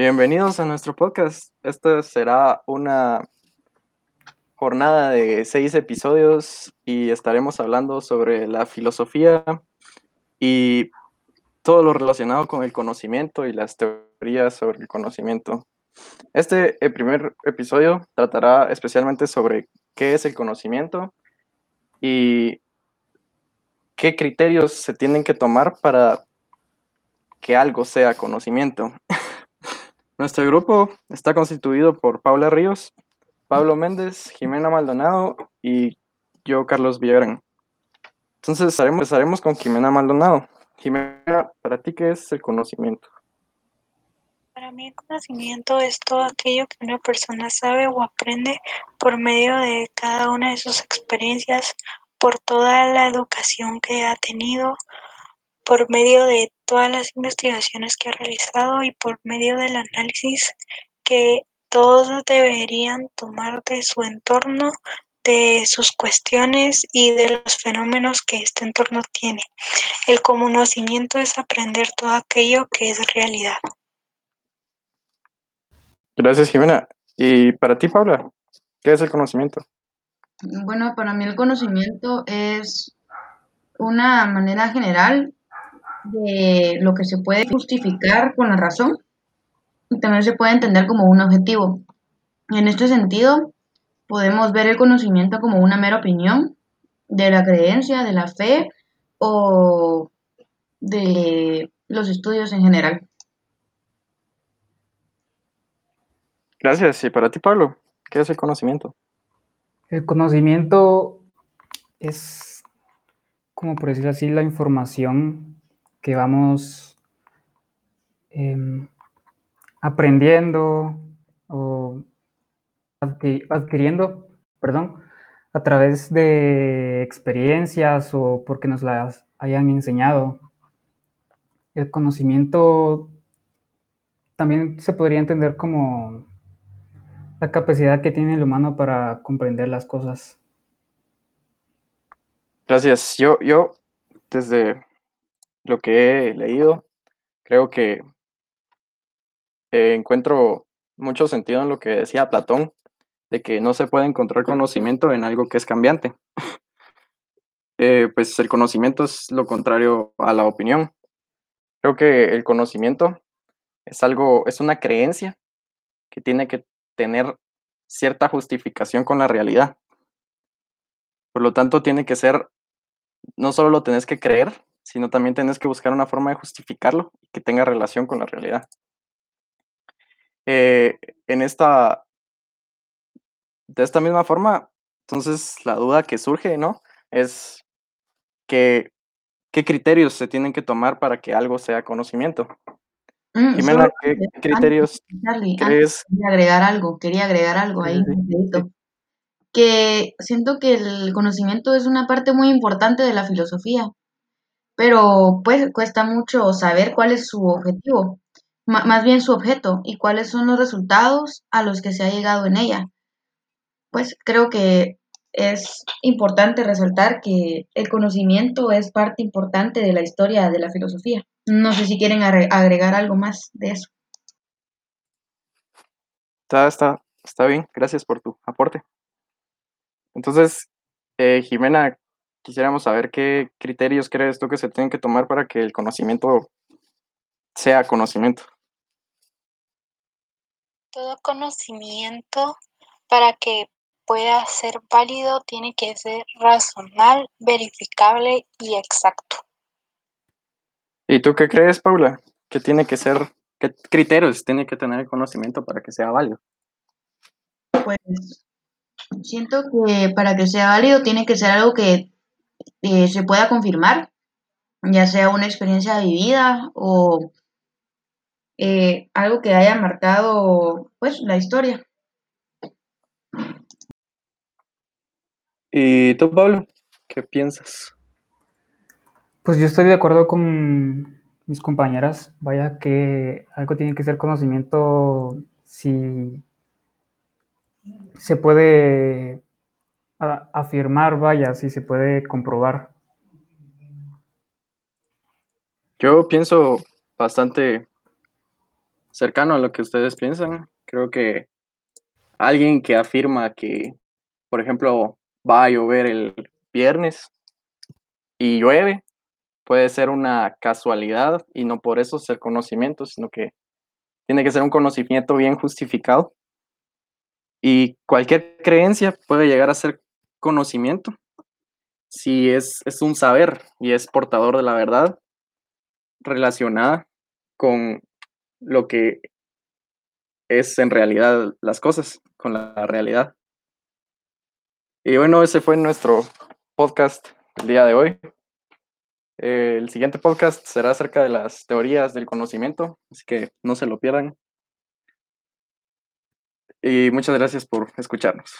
Bienvenidos a nuestro podcast. Esta será una jornada de seis episodios y estaremos hablando sobre la filosofía y todo lo relacionado con el conocimiento y las teorías sobre el conocimiento. Este el primer episodio tratará especialmente sobre qué es el conocimiento y qué criterios se tienen que tomar para que algo sea conocimiento. Nuestro grupo está constituido por Paula Ríos, Pablo Méndez, Jimena Maldonado y yo, Carlos Villagrán. Entonces empezaremos con Jimena Maldonado. Jimena, ¿para ti qué es el conocimiento? Para mí el conocimiento es todo aquello que una persona sabe o aprende por medio de cada una de sus experiencias, por toda la educación que ha tenido, por medio de todas las investigaciones que ha realizado y por medio del análisis que todos deberían tomar de su entorno, de sus cuestiones y de los fenómenos que este entorno tiene. El conocimiento es aprender todo aquello que es realidad. Gracias, Jimena. ¿Y para ti, Paula? ¿Qué es el conocimiento? Bueno, para mí el conocimiento es una manera general de lo que se puede justificar con la razón y también se puede entender como un objetivo. En este sentido, podemos ver el conocimiento como una mera opinión de la creencia, de la fe o de los estudios en general. Gracias. ¿Y para ti, Pablo? ¿Qué es el conocimiento? El conocimiento es, como por decirlo así, la información que vamos em, aprendiendo o adquiriendo, perdón, a través de experiencias o porque nos las hayan enseñado. El conocimiento también se podría entender como la capacidad que tiene el humano para comprender las cosas. Gracias. Yo, yo desde lo que he leído, creo que eh, encuentro mucho sentido en lo que decía Platón, de que no se puede encontrar conocimiento en algo que es cambiante. Eh, pues el conocimiento es lo contrario a la opinión. Creo que el conocimiento es algo, es una creencia que tiene que tener cierta justificación con la realidad. Por lo tanto, tiene que ser, no solo lo tenés que creer, sino también tenés que buscar una forma de justificarlo y que tenga relación con la realidad. Eh, en esta, de esta misma forma, entonces la duda que surge, ¿no? Es que, ¿qué criterios se tienen que tomar para que algo sea conocimiento? Mm, Jimena, solo ¿qué antes- criterios Charlie, antes crees? quería agregar algo, quería agregar algo ahí, sí, que siento que el conocimiento es una parte muy importante de la filosofía, pero pues cuesta mucho saber cuál es su objetivo, más bien su objeto y cuáles son los resultados a los que se ha llegado en ella. Pues creo que es importante resaltar que el conocimiento es parte importante de la historia de la filosofía. No sé si quieren agre- agregar algo más de eso. Está, está, está bien, gracias por tu aporte. Entonces, eh, Jimena, quisiéramos saber qué criterios crees tú que se tienen que tomar para que el conocimiento sea conocimiento. Todo conocimiento para que pueda ser válido tiene que ser razonal, verificable y exacto. ¿Y tú qué crees, Paula? ¿Qué tiene que ser, qué criterios tiene que tener el conocimiento para que sea válido? Pues siento que para que sea válido tiene que ser algo que eh, se pueda confirmar, ya sea una experiencia vivida o eh, algo que haya marcado pues la historia. ¿Y tú, Pablo? ¿Qué piensas? Pues yo estoy de acuerdo con mis compañeras, vaya que algo tiene que ser conocimiento si se puede afirmar, vaya, si se puede comprobar. Yo pienso bastante cercano a lo que ustedes piensan. Creo que alguien que afirma que, por ejemplo, va a llover el viernes y llueve, puede ser una casualidad y no por eso ser conocimiento, sino que tiene que ser un conocimiento bien justificado. Y cualquier creencia puede llegar a ser conocimiento si es, es un saber y es portador de la verdad relacionada con lo que es en realidad las cosas, con la realidad. Y bueno, ese fue nuestro podcast el día de hoy. el siguiente podcast será acerca de las teorías del conocimiento, así que no se lo pierdan. Y muchas gracias por escucharnos.